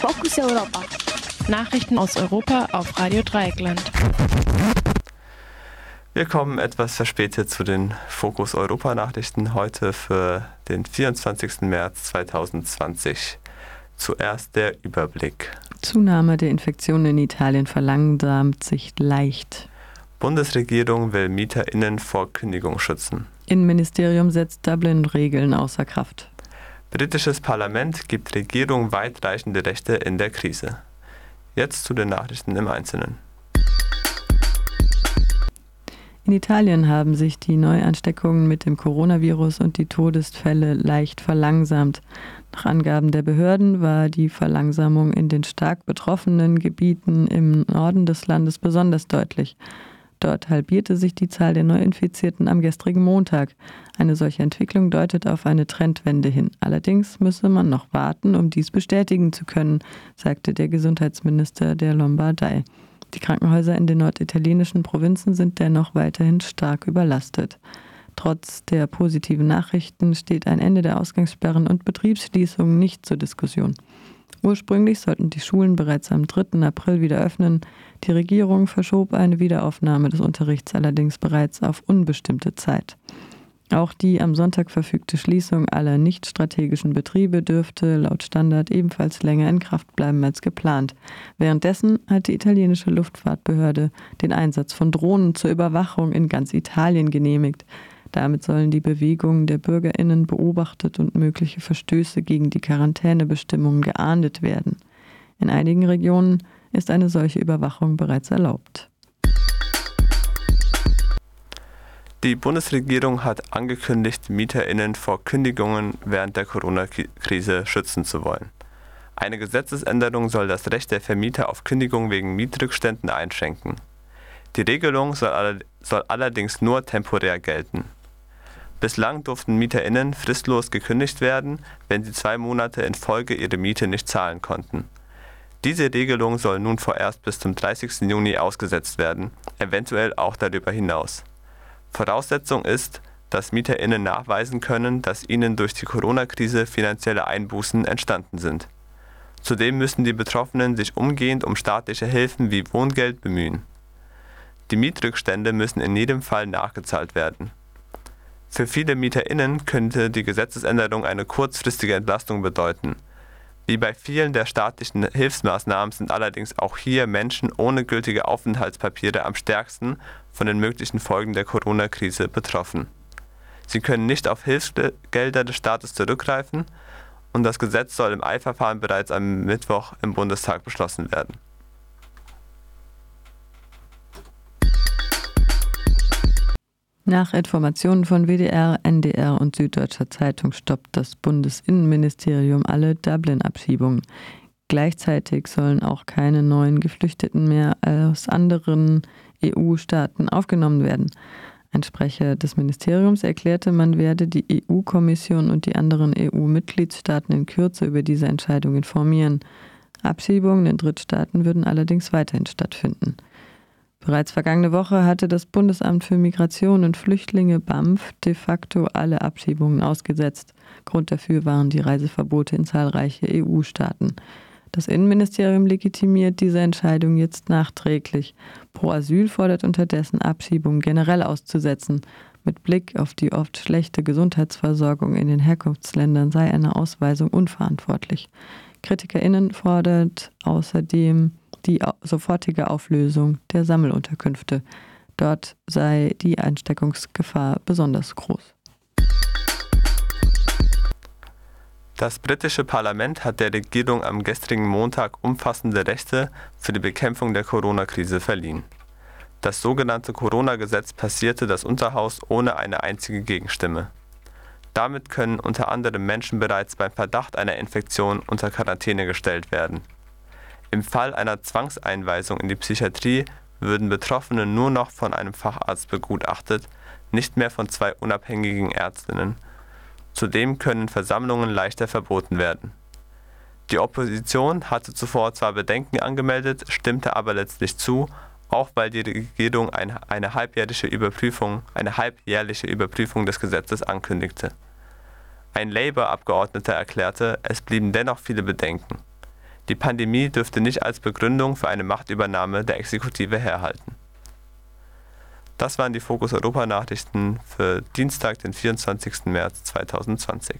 Fokus Europa. Nachrichten aus Europa auf Radio Dreieckland. Wir kommen etwas verspätet zu den Fokus Europa Nachrichten heute für den 24. März 2020. Zuerst der Überblick. Zunahme der Infektionen in Italien verlangsamt sich leicht. Bundesregierung will MieterInnen vor Kündigung schützen. Innenministerium setzt Dublin-Regeln außer Kraft. Britisches Parlament gibt Regierung weitreichende Rechte in der Krise. Jetzt zu den Nachrichten im Einzelnen. In Italien haben sich die Neuansteckungen mit dem Coronavirus und die Todesfälle leicht verlangsamt. Nach Angaben der Behörden war die Verlangsamung in den stark betroffenen Gebieten im Norden des Landes besonders deutlich. Dort halbierte sich die Zahl der Neuinfizierten am gestrigen Montag. Eine solche Entwicklung deutet auf eine Trendwende hin. Allerdings müsse man noch warten, um dies bestätigen zu können, sagte der Gesundheitsminister der Lombardei. Die Krankenhäuser in den norditalienischen Provinzen sind dennoch weiterhin stark überlastet. Trotz der positiven Nachrichten steht ein Ende der Ausgangssperren und Betriebsschließungen nicht zur Diskussion. Ursprünglich sollten die Schulen bereits am 3. April wieder öffnen. Die Regierung verschob eine Wiederaufnahme des Unterrichts allerdings bereits auf unbestimmte Zeit. Auch die am Sonntag verfügte Schließung aller nicht strategischen Betriebe dürfte laut Standard ebenfalls länger in Kraft bleiben als geplant. Währenddessen hat die italienische Luftfahrtbehörde den Einsatz von Drohnen zur Überwachung in ganz Italien genehmigt. Damit sollen die Bewegungen der Bürgerinnen beobachtet und mögliche Verstöße gegen die Quarantänebestimmungen geahndet werden. In einigen Regionen ist eine solche Überwachung bereits erlaubt. Die Bundesregierung hat angekündigt, Mieterinnen vor Kündigungen während der Corona-Krise schützen zu wollen. Eine Gesetzesänderung soll das Recht der Vermieter auf Kündigung wegen Mietrückständen einschränken. Die Regelung soll, allerdings nur temporär gelten. Bislang durften MieterInnen fristlos gekündigt werden, wenn sie zwei Monate in Folge ihre Miete nicht zahlen konnten. Diese Regelung soll nun vorerst bis zum 30. Juni ausgesetzt werden, eventuell auch darüber hinaus. Voraussetzung ist, dass MieterInnen nachweisen können, dass ihnen durch die Corona-Krise finanzielle Einbußen entstanden sind. Zudem müssen die Betroffenen sich umgehend um staatliche Hilfen wie Wohngeld bemühen. Die Mietrückstände müssen in jedem Fall nachgezahlt werden. Für viele MieterInnen könnte die Gesetzesänderung eine kurzfristige Entlastung bedeuten. Wie bei vielen der staatlichen Hilfsmaßnahmen sind allerdings auch hier Menschen ohne gültige Aufenthaltspapiere am stärksten von den möglichen Folgen der Corona-Krise betroffen. Sie können nicht auf Hilfsgelder des Staates zurückgreifen und das Gesetz soll im Eilverfahren bereits am Mittwoch im Bundestag beschlossen werden. Nach Informationen von WDR, NDR und Süddeutscher Zeitung stoppt das Bundesinnenministerium alle Dublin-Abschiebungen. Gleichzeitig sollen auch keine neuen Geflüchteten mehr aus anderen EU-Staaten aufgenommen werden. Ein Sprecher des Ministeriums erklärte, man werde die EU-Kommission und die anderen EU-Mitgliedstaaten in Kürze über diese Entscheidung informieren. Abschiebungen in Drittstaaten würden allerdings weiterhin stattfinden. Bereits vergangene Woche hatte das Bundesamt für Migration und Flüchtlinge BAMF de facto alle Abschiebungen ausgesetzt. Grund dafür waren die Reiseverbote in zahlreiche EU-Staaten. Das Innenministerium legitimiert diese Entscheidung jetzt nachträglich. Pro Asyl fordert unterdessen Abschiebungen generell auszusetzen. Mit Blick auf die oft schlechte Gesundheitsversorgung in den Herkunftsländern sei eine Ausweisung unverantwortlich. KritikerInnen fordert außerdem die sofortige Auflösung der Sammelunterkünfte. Dort sei die Einsteckungsgefahr besonders groß. Das britische Parlament hat der Regierung am gestrigen Montag umfassende Rechte für die Bekämpfung der Corona-Krise verliehen. Das sogenannte Corona-Gesetz passierte das Unterhaus ohne eine einzige Gegenstimme. Damit können unter anderem Menschen bereits beim Verdacht einer Infektion unter Quarantäne gestellt werden. Im Fall einer Zwangseinweisung in die Psychiatrie würden Betroffene nur noch von einem Facharzt begutachtet, nicht mehr von zwei unabhängigen Ärztinnen. Zudem können Versammlungen leichter verboten werden. Die Opposition hatte zuvor zwar Bedenken angemeldet, stimmte aber letztlich zu, auch weil die Regierung eine, eine, halbjährliche Überprüfung, eine halbjährliche Überprüfung des Gesetzes ankündigte. Ein Labour-Abgeordneter erklärte, es blieben dennoch viele Bedenken. Die Pandemie dürfte nicht als Begründung für eine Machtübernahme der Exekutive herhalten. Das waren die Fokus Europa Nachrichten für Dienstag, den 24. März 2020.